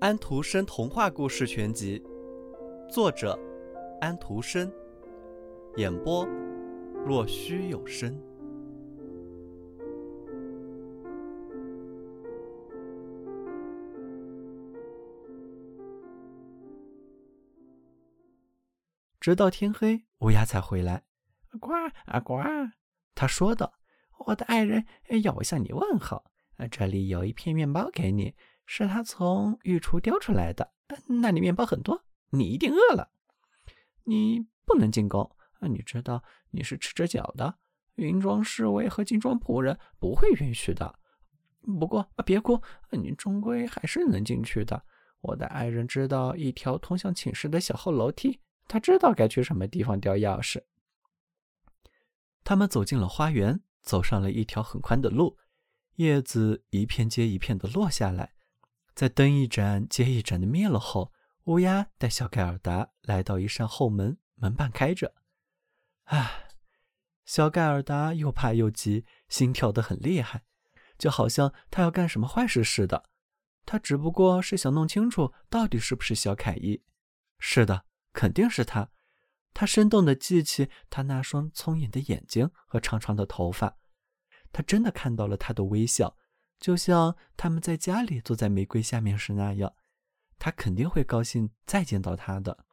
安徒生童话故事全集，作者安徒生，演播若虚有声。直到天黑，乌鸦才回来。呱啊呱！他说道：“我的爱人要我向你问候。这里有一片面包给你。”是他从御厨叼出来的，那里面包很多，你一定饿了。你不能进宫，你知道你是赤着脚的，云装侍卫和金装仆人不会允许的。不过别哭，你终归还是能进去的。我的爱人知道一条通向寝室的小后楼梯，他知道该去什么地方叼钥匙。他们走进了花园，走上了一条很宽的路，叶子一片接一片的落下来。在灯一盏接一盏的灭了后，乌鸦带小盖尔达来到一扇后门，门半开着。唉，小盖尔达又怕又急，心跳得很厉害，就好像他要干什么坏事似的。他只不过是想弄清楚到底是不是小凯伊。是的，肯定是他。他生动地记起他那双聪颖的眼睛和长长的头发，他真的看到了他的微笑。就像他们在家里坐在玫瑰下面时那样，他肯定会高兴再见到他的。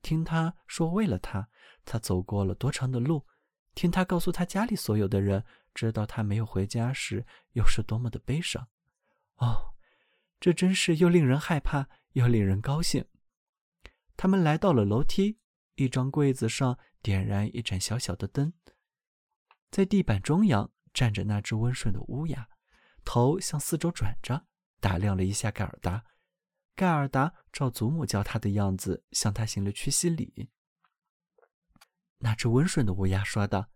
听他说，为了他，他走过了多长的路；听他告诉他家里所有的人，知道他没有回家时，又是多么的悲伤。哦，这真是又令人害怕又令人高兴。他们来到了楼梯，一张柜子上点燃一盏小小的灯，在地板中央站着那只温顺的乌鸦。头向四周转着，打量了一下盖尔达。盖尔达照祖母教他的样子，向他行了屈膝礼。那只温顺的乌鸦说道：“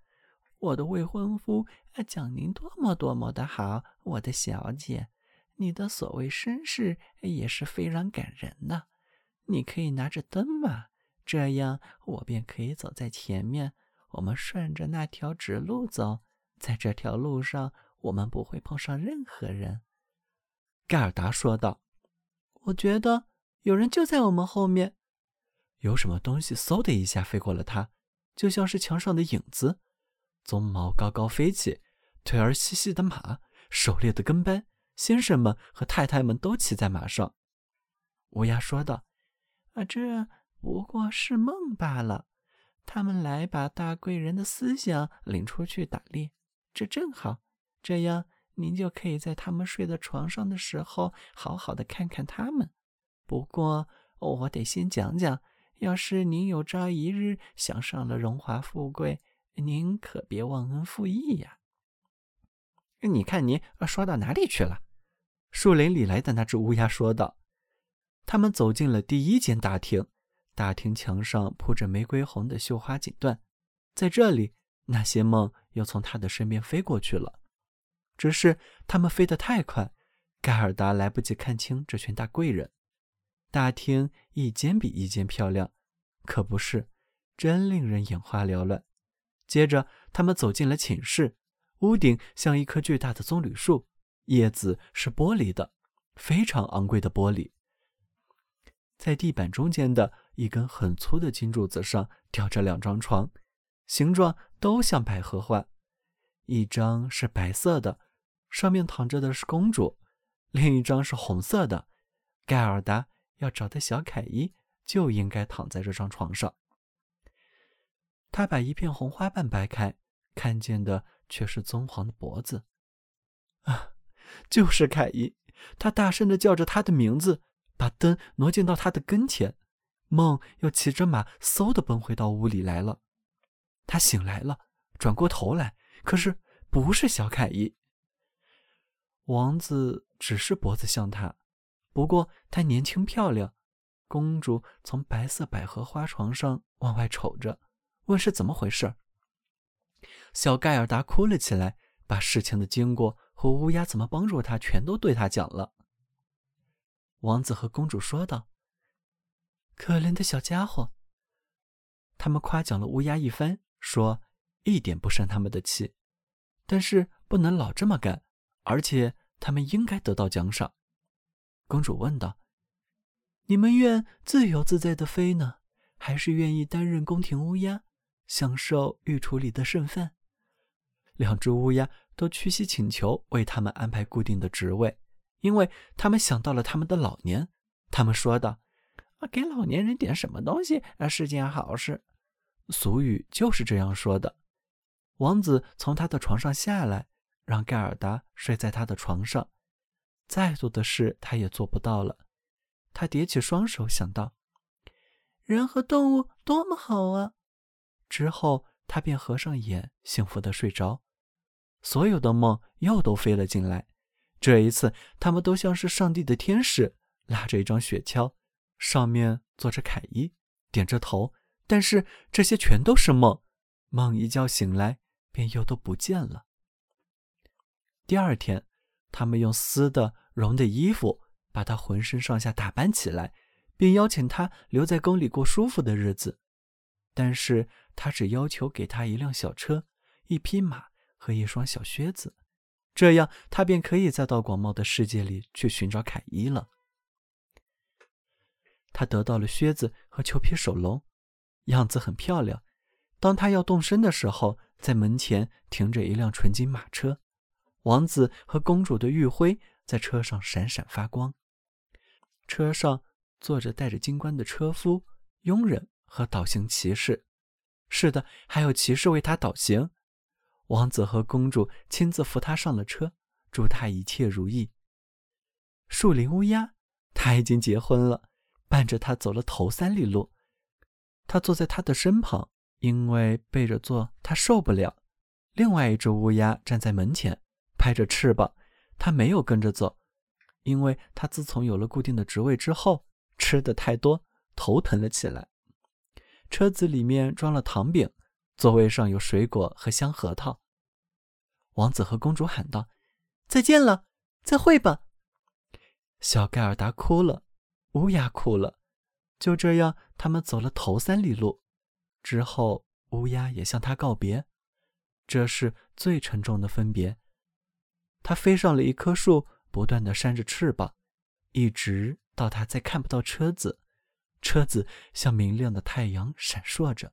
我的未婚夫讲您多么多么的好，我的小姐，你的所谓绅士也是非常感人的。你可以拿着灯吗？这样我便可以走在前面，我们顺着那条直路走，在这条路上。”我们不会碰上任何人，盖尔达说道。“我觉得有人就在我们后面。”有什么东西嗖的一下飞过了他，就像是墙上的影子。鬃毛高高飞起，腿儿细细的马，狩猎的跟班，先生们和太太们都骑在马上。乌鸦说道：“啊，这不过是梦罢了。他们来把大贵人的思想领出去打猎，这正好。”这样，您就可以在他们睡在床上的时候，好好的看看他们。不过，我得先讲讲，要是您有朝一日想上了荣华富贵，您可别忘恩负义呀。你看，你说到哪里去了？树林里来的那只乌鸦说道。他们走进了第一间大厅，大厅墙上铺着玫瑰红的绣花锦缎，在这里，那些梦又从他的身边飞过去了。只是他们飞得太快，盖尔达来不及看清这群大贵人。大厅一间比一间漂亮，可不是，真令人眼花缭乱。接着，他们走进了寝室，屋顶像一棵巨大的棕榈树，叶子是玻璃的，非常昂贵的玻璃。在地板中间的一根很粗的金柱子上吊着两张床，形状都像百合花，一张是白色的。上面躺着的是公主，另一张是红色的。盖尔达要找的小凯伊就应该躺在这张床上。他把一片红花瓣掰开，看见的却是棕黄的脖子。啊，就是凯伊！他大声的叫着他的名字，把灯挪进到他的跟前。梦又骑着马，嗖的奔回到屋里来了。他醒来了，转过头来，可是不是小凯伊。王子只是脖子像他，不过他年轻漂亮。公主从白色百合花床上往外瞅着，问是怎么回事。小盖尔达哭了起来，把事情的经过和乌鸦怎么帮助他全都对他讲了。王子和公主说道：“可怜的小家伙。”他们夸奖了乌鸦一番，说一点不生他们的气，但是不能老这么干。而且他们应该得到奖赏。公主问道：“你们愿自由自在的飞呢，还是愿意担任宫廷乌鸦，享受御厨里的剩饭？”两只乌鸦都屈膝请求为他们安排固定的职位，因为他们想到了他们的老年。他们说道：“啊，给老年人点什么东西啊，是件好事。”俗语就是这样说的。王子从他的床上下来，让盖尔达睡在他的床上。再多的事他也做不到了。他叠起双手，想到：“人和动物多么好啊！”之后他便合上眼，幸福的睡着。所有的梦又都飞了进来。这一次，他们都像是上帝的天使，拉着一张雪橇，上面坐着凯伊，点着头。但是这些全都是梦，梦一觉醒来便又都不见了。第二天，他们用丝的绒的衣服把他浑身上下打扮起来，并邀请他留在宫里过舒服的日子。但是他只要求给他一辆小车、一匹马。和一双小靴子，这样他便可以再到广袤的世界里去寻找凯伊了。他得到了靴子和裘皮手笼，样子很漂亮。当他要动身的时候，在门前停着一辆纯金马车，王子和公主的玉徽在车上闪闪发光。车上坐着戴着金冠的车夫、佣人和导行骑士。是的，还有骑士为他导行。王子和公主亲自扶他上了车，祝他一切如意。树林乌鸦，他已经结婚了，伴着他走了头三里路。他坐在他的身旁，因为背着坐他受不了。另外一只乌鸦站在门前，拍着翅膀。他没有跟着走，因为他自从有了固定的职位之后，吃的太多，头疼了起来。车子里面装了糖饼。座位上有水果和香核桃。王子和公主喊道：“再见了，再会吧。”小盖尔达哭了，乌鸦哭了。就这样，他们走了头三里路，之后乌鸦也向他告别。这是最沉重的分别。他飞上了一棵树，不断的扇着翅膀，一直到他再看不到车子。车子像明亮的太阳，闪烁着。